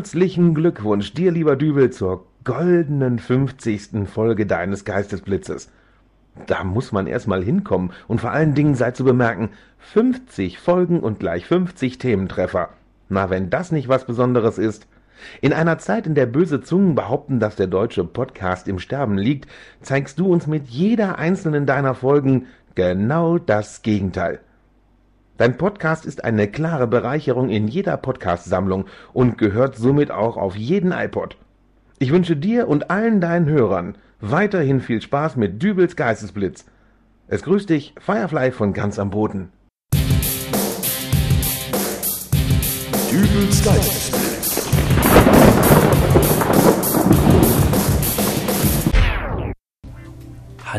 herzlichen Glückwunsch dir, lieber Dübel, zur goldenen 50. Folge deines Geistesblitzes. Da muss man erstmal hinkommen und vor allen Dingen sei zu bemerken, 50 Folgen und gleich 50 Thementreffer. Na, wenn das nicht was Besonderes ist. In einer Zeit, in der böse Zungen behaupten, dass der deutsche Podcast im Sterben liegt, zeigst du uns mit jeder einzelnen deiner Folgen genau das Gegenteil. Dein Podcast ist eine klare Bereicherung in jeder Podcast-Sammlung und gehört somit auch auf jeden iPod. Ich wünsche dir und allen deinen Hörern weiterhin viel Spaß mit Dübels Geistesblitz. Es grüßt dich Firefly von ganz am Boden. Dübels Geistesblitz.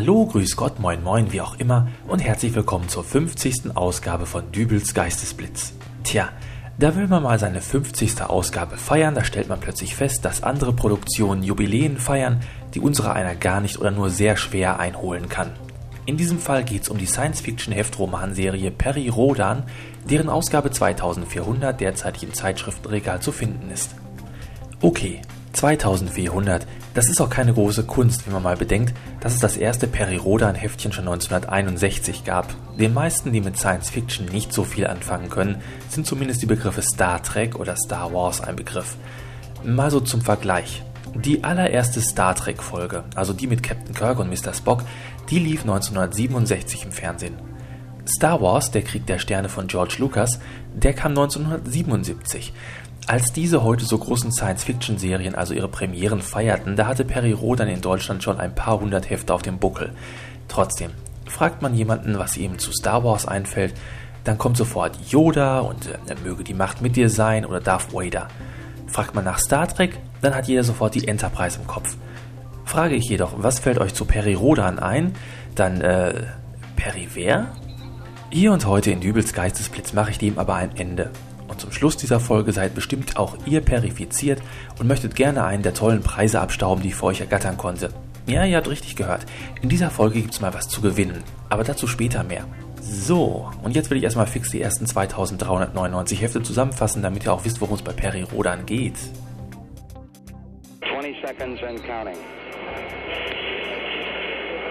Hallo, grüß Gott, moin moin, wie auch immer und herzlich willkommen zur 50. Ausgabe von Dübels Geistesblitz. Tja, da will man mal seine 50. Ausgabe feiern, da stellt man plötzlich fest, dass andere Produktionen Jubiläen feiern, die unsere einer gar nicht oder nur sehr schwer einholen kann. In diesem Fall geht es um die Science-Fiction-Heftromanserie Perry Rodan, deren Ausgabe 2400 derzeit im Zeitschriftenregal zu finden ist. Okay, 2400, das ist auch keine große Kunst, wenn man mal bedenkt, dass es das erste Perry Rodan-Heftchen schon 1961 gab. Den meisten, die mit Science Fiction nicht so viel anfangen können, sind zumindest die Begriffe Star Trek oder Star Wars ein Begriff. Mal so zum Vergleich. Die allererste Star Trek-Folge, also die mit Captain Kirk und Mr. Spock, die lief 1967 im Fernsehen. Star Wars, der Krieg der Sterne von George Lucas, der kam 1977. Als diese heute so großen Science-Fiction-Serien also ihre Premieren feierten, da hatte Perry Rodan in Deutschland schon ein paar hundert Hefte auf dem Buckel. Trotzdem, fragt man jemanden, was ihm zu Star Wars einfällt, dann kommt sofort Yoda und äh, möge die Macht mit dir sein oder Darth Vader. Fragt man nach Star Trek, dann hat jeder sofort die Enterprise im Kopf. Frage ich jedoch, was fällt euch zu Perry Rodan ein, dann, äh, Perry wer? Hier und heute in Dübels Geistesblitz mache ich dem aber ein Ende. Und zum Schluss dieser Folge seid bestimmt auch ihr perifiziert und möchtet gerne einen der tollen Preise abstauben, die ich für euch ergattern konnte. Ja, ihr habt richtig gehört. In dieser Folge gibt's mal was zu gewinnen. Aber dazu später mehr. So, und jetzt will ich erstmal fix die ersten 2399 Hefte zusammenfassen, damit ihr auch wisst, worum es bei Perry Rodan geht. 20 seconds and counting.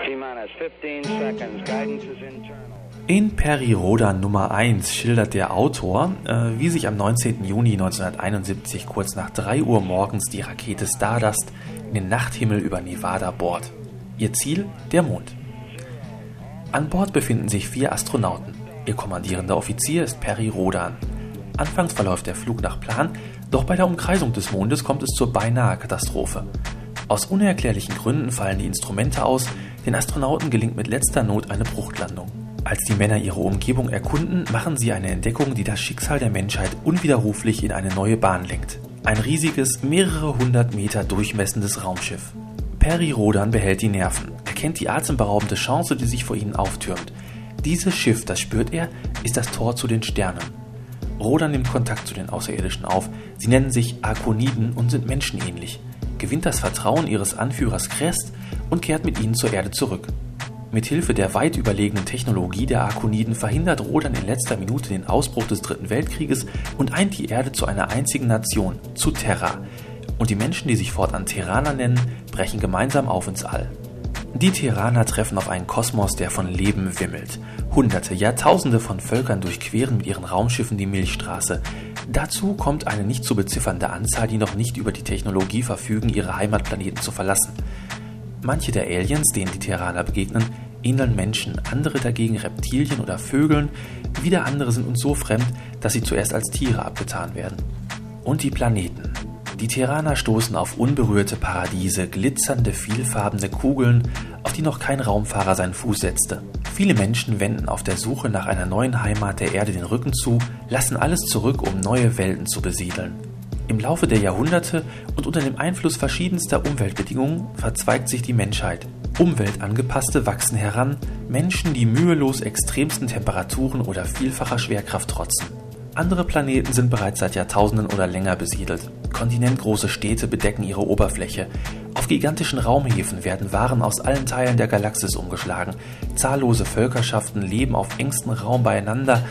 T-minus 15 seconds. Guidance is internal. In Perry Rodan Nummer 1 schildert der Autor, äh, wie sich am 19. Juni 1971 kurz nach 3 Uhr morgens die Rakete Stardust in den Nachthimmel über Nevada bohrt. Ihr Ziel der Mond. An Bord befinden sich vier Astronauten. Ihr kommandierender Offizier ist Perry Rodan. Anfangs verläuft der Flug nach Plan, doch bei der Umkreisung des Mondes kommt es zur beinahe Katastrophe. Aus unerklärlichen Gründen fallen die Instrumente aus, den Astronauten gelingt mit letzter Not eine Bruchtlandung. Als die Männer ihre Umgebung erkunden, machen sie eine Entdeckung, die das Schicksal der Menschheit unwiderruflich in eine neue Bahn lenkt. Ein riesiges, mehrere hundert Meter durchmessendes Raumschiff. Perry Rodan behält die Nerven. Er kennt die atemberaubende Chance, die sich vor ihnen auftürmt. Dieses Schiff, das spürt er, ist das Tor zu den Sternen. Rodan nimmt Kontakt zu den Außerirdischen auf. Sie nennen sich Arkoniden und sind menschenähnlich. Gewinnt das Vertrauen ihres Anführers Crest und kehrt mit ihnen zur Erde zurück. Mithilfe der weit überlegenen Technologie der Arkoniden verhindert Rodan in letzter Minute den Ausbruch des Dritten Weltkrieges und eint die Erde zu einer einzigen Nation, zu Terra. Und die Menschen, die sich fortan Terraner nennen, brechen gemeinsam auf ins All. Die Terraner treffen auf einen Kosmos, der von Leben wimmelt. Hunderte, Jahrtausende von Völkern durchqueren mit ihren Raumschiffen die Milchstraße. Dazu kommt eine nicht zu beziffernde Anzahl, die noch nicht über die Technologie verfügen, ihre Heimatplaneten zu verlassen. Manche der Aliens, denen die Terraner begegnen, ähneln Menschen, andere dagegen Reptilien oder Vögeln, wieder andere sind uns so fremd, dass sie zuerst als Tiere abgetan werden. Und die Planeten. Die Terraner stoßen auf unberührte Paradiese, glitzernde, vielfarbene Kugeln, auf die noch kein Raumfahrer seinen Fuß setzte. Viele Menschen wenden auf der Suche nach einer neuen Heimat der Erde den Rücken zu, lassen alles zurück, um neue Welten zu besiedeln. Im Laufe der Jahrhunderte und unter dem Einfluss verschiedenster Umweltbedingungen verzweigt sich die Menschheit. Umweltangepasste wachsen heran, Menschen, die mühelos extremsten Temperaturen oder vielfacher Schwerkraft trotzen. Andere Planeten sind bereits seit Jahrtausenden oder länger besiedelt. Kontinentgroße Städte bedecken ihre Oberfläche. Auf gigantischen Raumhäfen werden Waren aus allen Teilen der Galaxis umgeschlagen. Zahllose Völkerschaften leben auf engstem Raum beieinander,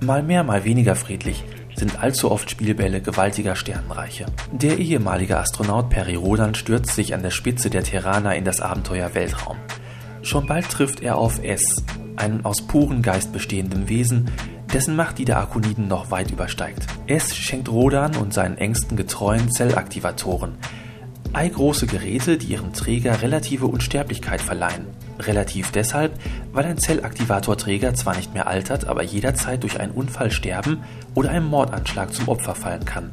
mal mehr, mal weniger friedlich, sind allzu oft Spielbälle gewaltiger Sternenreiche. Der ehemalige Astronaut Perry Rodan stürzt sich an der Spitze der Terraner in das Abenteuer Weltraum. Schon bald trifft er auf S, einen aus purem Geist bestehenden Wesen, dessen Macht die der Arkoniden noch weit übersteigt. S schenkt Rodan und seinen engsten Getreuen Zellaktivatoren, eigroße Geräte, die ihrem Träger relative Unsterblichkeit verleihen. Relativ deshalb, weil ein Zellaktivatorträger zwar nicht mehr altert, aber jederzeit durch einen Unfall sterben oder einem Mordanschlag zum Opfer fallen kann.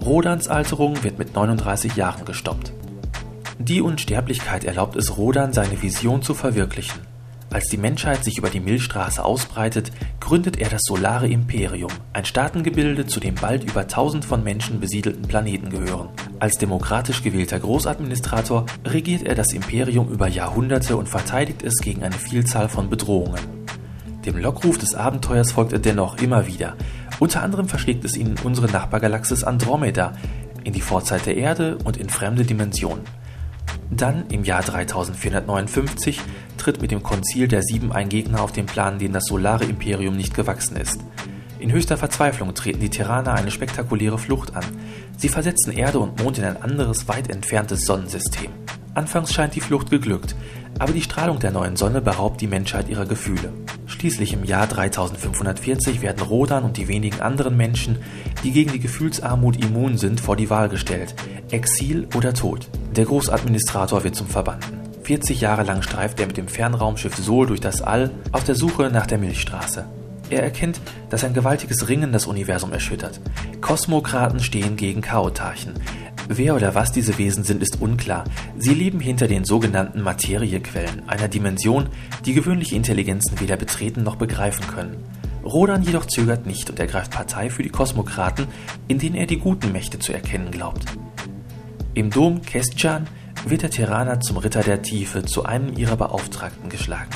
Rodans Alterung wird mit 39 Jahren gestoppt. Die Unsterblichkeit erlaubt es Rodan, seine Vision zu verwirklichen. Als die Menschheit sich über die Milchstraße ausbreitet, gründet er das Solare Imperium, ein Staatengebilde, zu dem bald über 1000 von Menschen besiedelten Planeten gehören. Als demokratisch gewählter Großadministrator regiert er das Imperium über Jahrhunderte und verteidigt es gegen eine Vielzahl von Bedrohungen. Dem Lockruf des Abenteuers folgt er dennoch immer wieder. Unter anderem verschlägt es ihn in unsere Nachbargalaxis Andromeda, in die Vorzeit der Erde und in fremde Dimensionen. Dann, im Jahr 3459, tritt mit dem Konzil der Sieben ein Gegner auf den Plan, dem das Solare Imperium nicht gewachsen ist. In höchster Verzweiflung treten die Terraner eine spektakuläre Flucht an. Sie versetzen Erde und Mond in ein anderes, weit entferntes Sonnensystem. Anfangs scheint die Flucht geglückt, aber die Strahlung der neuen Sonne beraubt die Menschheit ihrer Gefühle. Schließlich im Jahr 3540 werden Rodan und die wenigen anderen Menschen, die gegen die Gefühlsarmut immun sind, vor die Wahl gestellt: Exil oder Tod. Der Großadministrator wird zum Verbannten. 40 Jahre lang streift er mit dem Fernraumschiff Sol durch das All auf der Suche nach der Milchstraße. Er erkennt, dass ein gewaltiges Ringen das Universum erschüttert. Kosmokraten stehen gegen Chaotarchen. Wer oder was diese Wesen sind, ist unklar. Sie leben hinter den sogenannten Materiequellen, einer Dimension, die gewöhnliche Intelligenzen weder betreten noch begreifen können. Rodan jedoch zögert nicht und ergreift Partei für die Kosmokraten, in denen er die guten Mächte zu erkennen glaubt. Im Dom Kestjan wird der Terraner zum Ritter der Tiefe, zu einem ihrer Beauftragten geschlagen.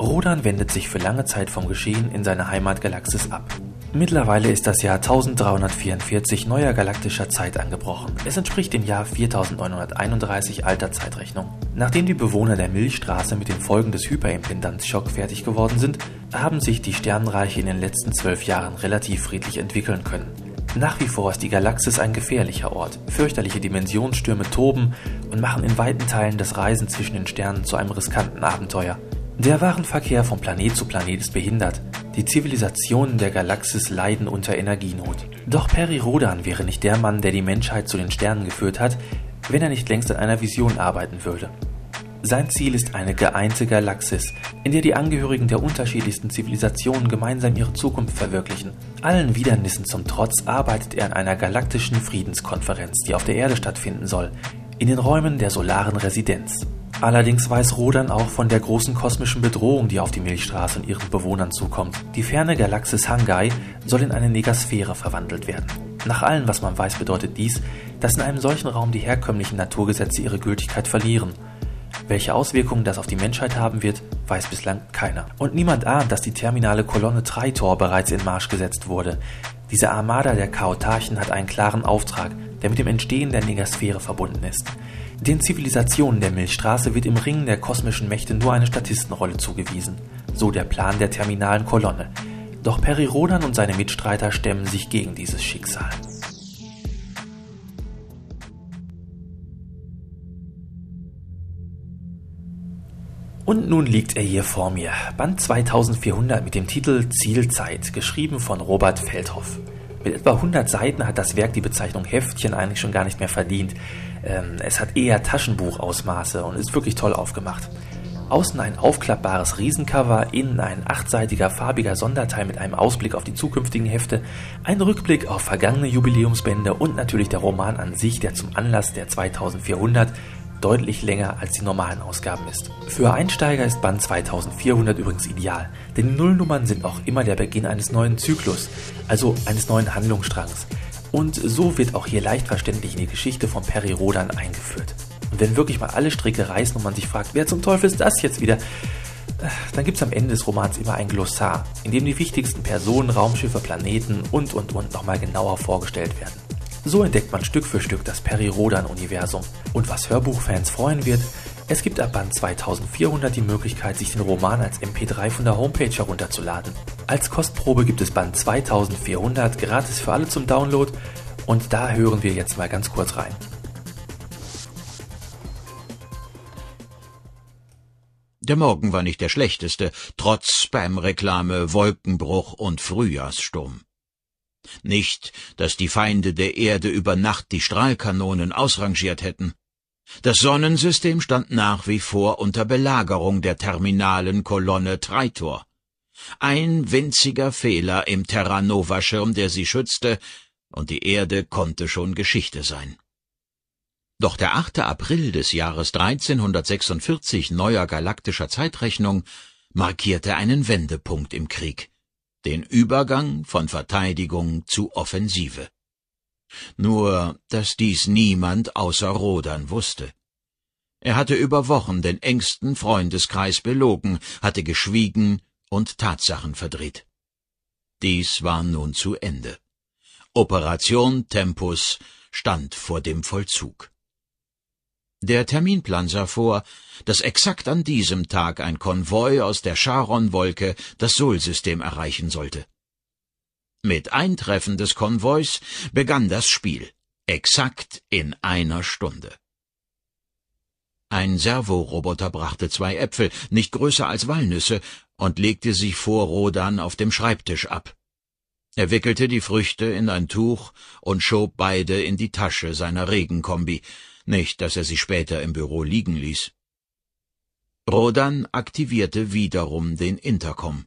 Rodan wendet sich für lange Zeit vom Geschehen in seiner Heimatgalaxis ab. Mittlerweile ist das Jahr 1344 neuer galaktischer Zeit angebrochen. Es entspricht dem Jahr 4931 alter Zeitrechnung. Nachdem die Bewohner der Milchstraße mit den Folgen des Hyperimpedanzschock fertig geworden sind, haben sich die Sternenreiche in den letzten zwölf Jahren relativ friedlich entwickeln können. Nach wie vor ist die Galaxis ein gefährlicher Ort. Fürchterliche Dimensionsstürme toben und machen in weiten Teilen das Reisen zwischen den Sternen zu einem riskanten Abenteuer. Der Warenverkehr von Planet zu Planet ist behindert. Die Zivilisationen der Galaxis leiden unter Energienot. Doch Peri Rodan wäre nicht der Mann, der die Menschheit zu den Sternen geführt hat, wenn er nicht längst an einer Vision arbeiten würde. Sein Ziel ist eine geeinte Galaxis, in der die Angehörigen der unterschiedlichsten Zivilisationen gemeinsam ihre Zukunft verwirklichen. Allen Widernissen zum Trotz arbeitet er an einer galaktischen Friedenskonferenz, die auf der Erde stattfinden soll, in den Räumen der solaren Residenz. Allerdings weiß Rodan auch von der großen kosmischen Bedrohung, die auf die Milchstraße und ihren Bewohnern zukommt. Die ferne Galaxis Hangai soll in eine Negasphäre verwandelt werden. Nach allem, was man weiß, bedeutet dies, dass in einem solchen Raum die herkömmlichen Naturgesetze ihre Gültigkeit verlieren. Welche Auswirkungen das auf die Menschheit haben wird, weiß bislang keiner. Und niemand ahnt, dass die terminale Kolonne Treitor bereits in Marsch gesetzt wurde. Diese Armada der Chaotarchen hat einen klaren Auftrag, der mit dem Entstehen der Negasphäre verbunden ist. Den Zivilisationen der Milchstraße wird im Ringen der kosmischen Mächte nur eine Statistenrolle zugewiesen, so der Plan der terminalen Kolonne. Doch Peri Rodan und seine Mitstreiter stemmen sich gegen dieses Schicksal. Und nun liegt er hier vor mir, Band 2400 mit dem Titel Zielzeit, geschrieben von Robert Feldhoff. Mit etwa 100 Seiten hat das Werk die Bezeichnung Heftchen eigentlich schon gar nicht mehr verdient. Ähm, es hat eher Taschenbuchausmaße und ist wirklich toll aufgemacht. Außen ein aufklappbares Riesencover, innen ein achtseitiger farbiger Sonderteil mit einem Ausblick auf die zukünftigen Hefte, ein Rückblick auf vergangene Jubiläumsbände und natürlich der Roman an sich, der zum Anlass der 2400 deutlich länger als die normalen Ausgaben ist. Für Einsteiger ist Band 2400 übrigens ideal, denn Nullnummern sind auch immer der Beginn eines neuen Zyklus, also eines neuen Handlungsstrangs. Und so wird auch hier leicht verständlich in die Geschichte von Perry Rodan eingeführt. Und wenn wirklich mal alle Stricke reißen und man sich fragt, wer zum Teufel ist das jetzt wieder, äh, dann gibt es am Ende des Romans immer ein Glossar, in dem die wichtigsten Personen, Raumschiffe, Planeten und und und nochmal genauer vorgestellt werden. So entdeckt man Stück für Stück das Peri-Rodan-Universum. Und was Hörbuchfans freuen wird, Es gibt ab Band 2400 die Möglichkeit, sich den Roman als MP3 von der Homepage herunterzuladen. Als Kostprobe gibt es Band 2400 gratis für alle zum Download und da hören wir jetzt mal ganz kurz rein. Der Morgen war nicht der schlechteste, trotz Spam-Reklame, Wolkenbruch und Frühjahrssturm. Nicht, dass die Feinde der Erde über Nacht die Strahlkanonen ausrangiert hätten. Das Sonnensystem stand nach wie vor unter Belagerung der terminalen Kolonne Treitor. Ein winziger Fehler im Terranova-Schirm, der sie schützte, und die Erde konnte schon Geschichte sein. Doch der 8. April des Jahres 1346 neuer galaktischer Zeitrechnung markierte einen Wendepunkt im Krieg, den Übergang von Verteidigung zu Offensive. Nur, dass dies niemand außer Rodan wusste. Er hatte über Wochen den engsten Freundeskreis belogen, hatte geschwiegen und Tatsachen verdreht. Dies war nun zu Ende. Operation Tempus stand vor dem Vollzug. Der Terminplan sah vor, dass exakt an diesem Tag ein Konvoi aus der Charon-Wolke das Sol-System erreichen sollte. Mit Eintreffen des Konvois begann das Spiel, exakt in einer Stunde. Ein Servoroboter brachte zwei Äpfel, nicht größer als Walnüsse, und legte sie vor Rodan auf dem Schreibtisch ab. Er wickelte die Früchte in ein Tuch und schob beide in die Tasche seiner Regenkombi, nicht, dass er sie später im Büro liegen ließ. Rodan aktivierte wiederum den Intercom.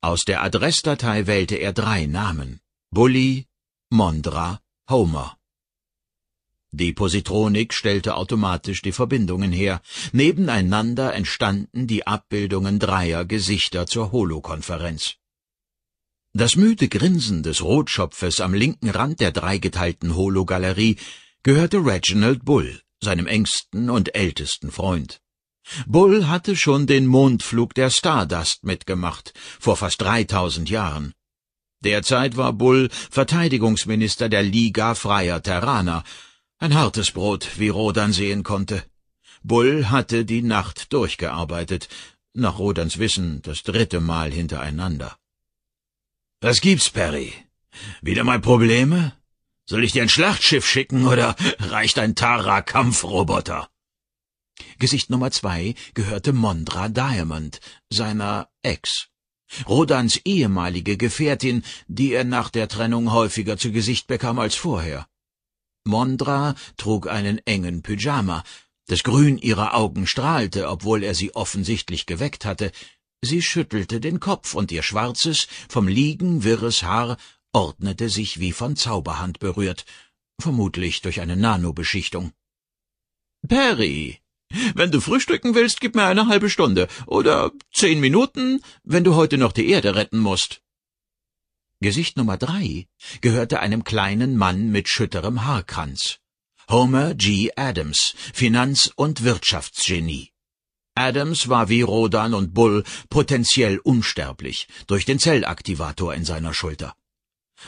Aus der Adressdatei wählte er drei Namen. Bully, Mondra, Homer. Die Positronik stellte automatisch die Verbindungen her. Nebeneinander entstanden die Abbildungen dreier Gesichter zur Holokonferenz. Das müde Grinsen des Rotschopfes am linken Rand der dreigeteilten Hologalerie gehörte Reginald Bull, seinem engsten und ältesten Freund. Bull hatte schon den Mondflug der Stardust mitgemacht, vor fast 3000 Jahren. Derzeit war Bull Verteidigungsminister der Liga Freier Terraner, ein hartes Brot, wie Rodan sehen konnte. Bull hatte die Nacht durchgearbeitet, nach Rodans Wissen das dritte Mal hintereinander. Was gibt's, Perry? Wieder mal Probleme? Soll ich dir ein Schlachtschiff schicken oder reicht ein Tara-Kampfroboter? Gesicht Nummer zwei gehörte Mondra Diamond, seiner Ex. Rodans ehemalige Gefährtin, die er nach der Trennung häufiger zu Gesicht bekam als vorher. Mondra trug einen engen Pyjama. Das Grün ihrer Augen strahlte, obwohl er sie offensichtlich geweckt hatte. Sie schüttelte den Kopf, und ihr schwarzes, vom Liegen wirres Haar ordnete sich wie von Zauberhand berührt, vermutlich durch eine Nanobeschichtung. Perry, wenn du frühstücken willst, gib mir eine halbe Stunde oder zehn Minuten, wenn du heute noch die Erde retten musst. Gesicht Nummer drei gehörte einem kleinen Mann mit schütterem Haarkranz. Homer G. Adams, Finanz- und Wirtschaftsgenie. Adams war wie Rodan und Bull potenziell unsterblich durch den Zellaktivator in seiner Schulter.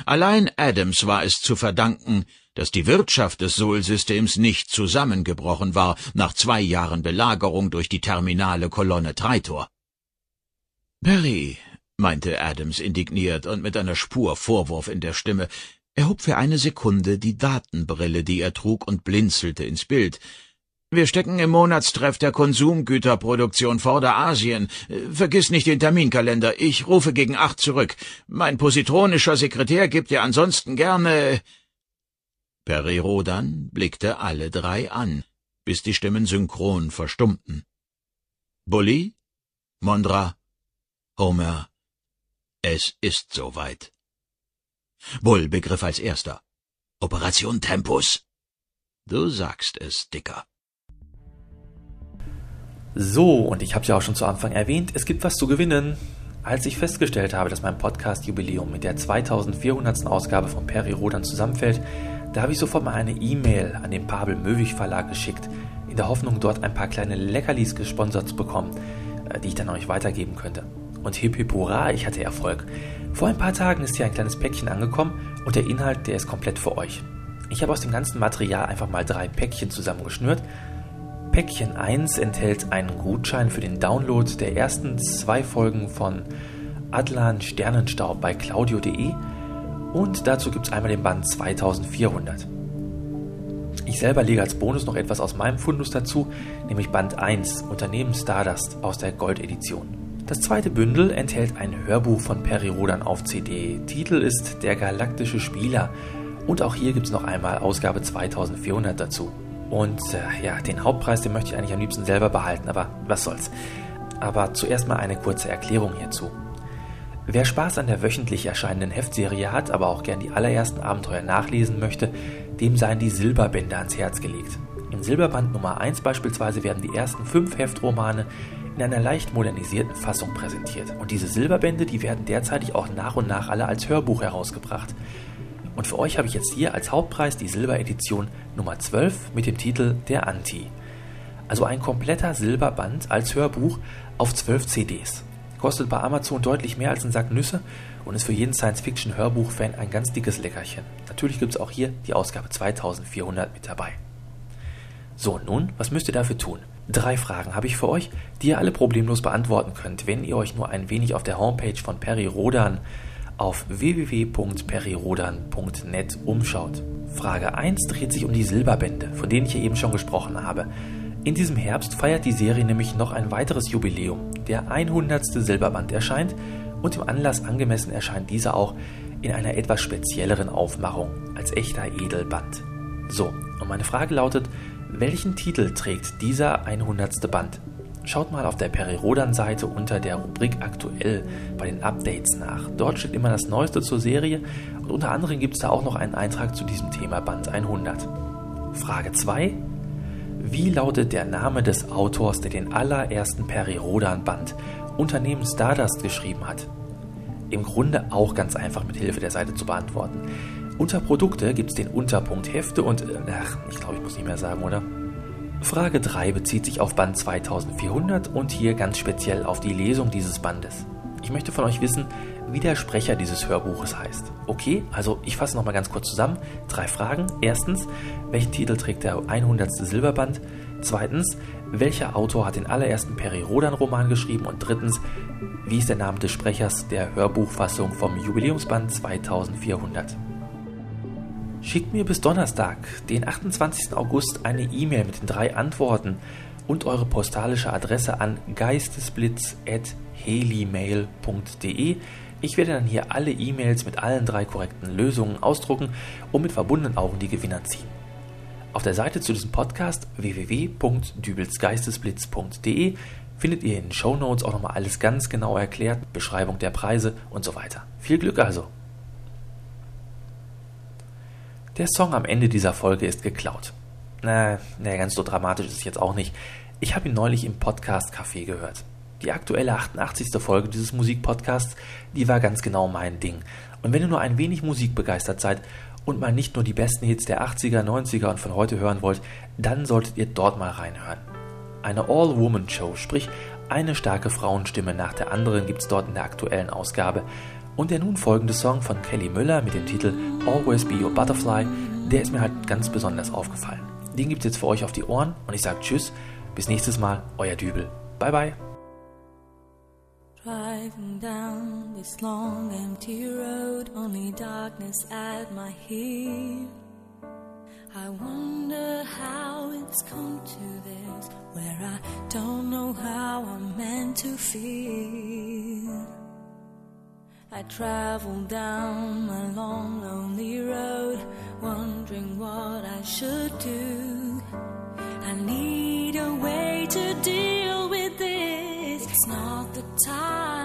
Allein Adams war es zu verdanken, dass die Wirtschaft des Sol-Systems nicht zusammengebrochen war nach zwei Jahren Belagerung durch die terminale Kolonne Treitor. Perry, meinte Adams indigniert und mit einer Spur Vorwurf in der Stimme, er hob für eine Sekunde die Datenbrille, die er trug, und blinzelte ins Bild. Wir stecken im Monatstreff der Konsumgüterproduktion Vorderasien. Vergiss nicht den Terminkalender. Ich rufe gegen acht zurück. Mein positronischer Sekretär gibt dir ansonsten gerne. Peri Rodan blickte alle drei an, bis die Stimmen synchron verstummten. Bully? Mondra? Homer? Es ist soweit. Bull begriff als erster. Operation Tempus. Du sagst es, Dicker. So, und ich habe ja auch schon zu Anfang erwähnt, es gibt was zu gewinnen. Als ich festgestellt habe, dass mein Podcast-Jubiläum mit der 2400. Ausgabe von Peri Rodan zusammenfällt, da habe ich sofort mal eine E-Mail an den Pabel Möwig Verlag geschickt, in der Hoffnung, dort ein paar kleine Leckerlis gesponsert zu bekommen, äh, die ich dann euch weitergeben könnte. Und hip hip hurra, ich hatte Erfolg. Vor ein paar Tagen ist hier ein kleines Päckchen angekommen und der Inhalt, der ist komplett für euch. Ich habe aus dem ganzen Material einfach mal drei Päckchen zusammengeschnürt Päckchen 1 enthält einen Gutschein für den Download der ersten zwei Folgen von Adlan Sternenstaub bei claudio.de und dazu gibt es einmal den Band 2400. Ich selber lege als Bonus noch etwas aus meinem Fundus dazu, nämlich Band 1 Unternehmen Stardust aus der Goldedition. Das zweite Bündel enthält ein Hörbuch von Perry Rodan auf CD. Titel ist Der galaktische Spieler und auch hier gibt es noch einmal Ausgabe 2400 dazu. Und äh, ja, den Hauptpreis, den möchte ich eigentlich am liebsten selber behalten, aber was soll's. Aber zuerst mal eine kurze Erklärung hierzu. Wer Spaß an der wöchentlich erscheinenden Heftserie hat, aber auch gern die allerersten Abenteuer nachlesen möchte, dem seien die Silberbände ans Herz gelegt. In Silberband Nummer 1 beispielsweise werden die ersten fünf Heftromane in einer leicht modernisierten Fassung präsentiert. Und diese Silberbände, die werden derzeitig auch nach und nach alle als Hörbuch herausgebracht. Und für euch habe ich jetzt hier als Hauptpreis die Silberedition Nummer 12 mit dem Titel Der Anti. Also ein kompletter Silberband als Hörbuch auf 12 CDs. Kostet bei Amazon deutlich mehr als ein Sack Nüsse und ist für jeden Science-Fiction-Hörbuch-Fan ein ganz dickes Leckerchen. Natürlich gibt es auch hier die Ausgabe 2400 mit dabei. So, nun, was müsst ihr dafür tun? Drei Fragen habe ich für euch, die ihr alle problemlos beantworten könnt, wenn ihr euch nur ein wenig auf der Homepage von Perry Rodan auf www.perirodan.net umschaut. Frage 1 dreht sich um die Silberbände, von denen ich ja eben schon gesprochen habe. In diesem Herbst feiert die Serie nämlich noch ein weiteres Jubiläum. Der 100. Silberband erscheint und im Anlass angemessen erscheint dieser auch in einer etwas spezielleren Aufmachung als echter Edelband. So, und meine Frage lautet, welchen Titel trägt dieser 100. Band? Schaut mal auf der Perirodan-Seite unter der Rubrik Aktuell bei den Updates nach. Dort steht immer das Neueste zur Serie und unter anderem gibt es da auch noch einen Eintrag zu diesem Thema Band 100. Frage 2. Wie lautet der Name des Autors, der den allerersten Perirodan-Band Unternehmen Stardust geschrieben hat? Im Grunde auch ganz einfach mit Hilfe der Seite zu beantworten. Unter Produkte gibt es den Unterpunkt Hefte und, äh, ach, ich glaube, ich muss nicht mehr sagen, oder? Frage 3 bezieht sich auf Band 2400 und hier ganz speziell auf die Lesung dieses Bandes. Ich möchte von euch wissen, wie der Sprecher dieses Hörbuches heißt. Okay, also ich fasse nochmal ganz kurz zusammen. Drei Fragen. Erstens, welchen Titel trägt der 100. Silberband? Zweitens, welcher Autor hat den allerersten Peri Rodan-Roman geschrieben? Und drittens, wie ist der Name des Sprechers der Hörbuchfassung vom Jubiläumsband 2400? Schickt mir bis Donnerstag, den 28. August, eine E-Mail mit den drei Antworten und eure postalische Adresse an geistesblitz.helimail.de. Ich werde dann hier alle E-Mails mit allen drei korrekten Lösungen ausdrucken und mit verbundenen Augen die Gewinner ziehen. Auf der Seite zu diesem Podcast www.dübelsgeistesblitz.de findet ihr in den Show Notes auch nochmal alles ganz genau erklärt, Beschreibung der Preise und so weiter. Viel Glück also! Der Song am Ende dieser Folge ist geklaut. Na, na, ganz so dramatisch ist es jetzt auch nicht. Ich habe ihn neulich im Podcast Café gehört. Die aktuelle 88. Folge dieses Musikpodcasts, die war ganz genau mein Ding. Und wenn ihr nur ein wenig musikbegeistert seid und mal nicht nur die besten Hits der 80er, 90er und von heute hören wollt, dann solltet ihr dort mal reinhören. Eine All-Woman-Show, sprich eine starke Frauenstimme nach der anderen gibt's dort in der aktuellen Ausgabe. Und der nun folgende Song von Kelly Müller mit dem Titel Always Be Your Butterfly, der ist mir halt ganz besonders aufgefallen. Den gibt's jetzt für euch auf die Ohren und ich sage Tschüss, bis nächstes Mal, euer Dübel. Bye bye. Driving down this long empty road, only darkness at my heel. I wonder how it's come to this, where I don't know how I'm meant to feel. I travel down my long, lonely road, wondering what I should do. I need a way to deal with this. It's not the time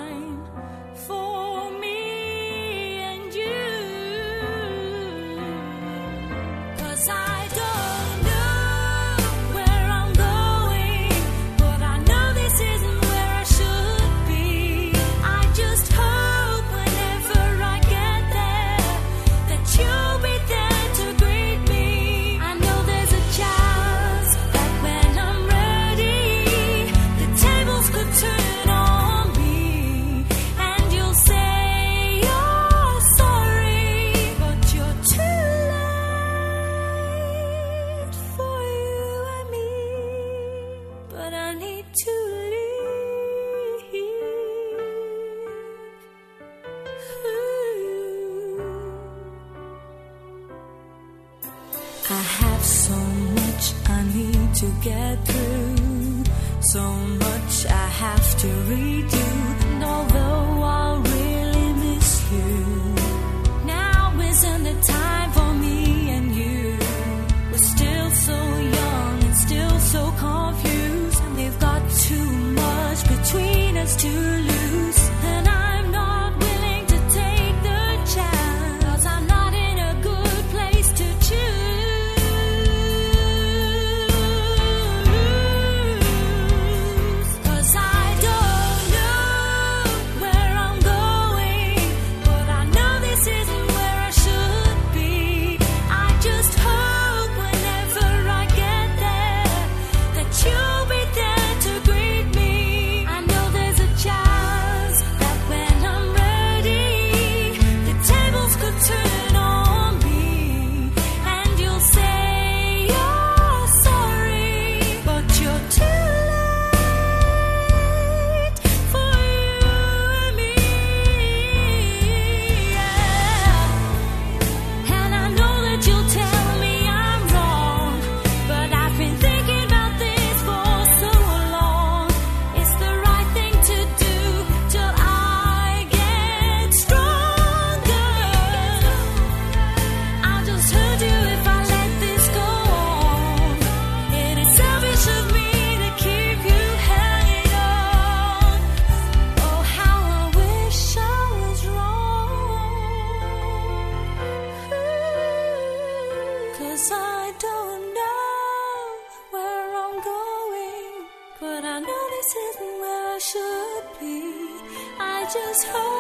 just hope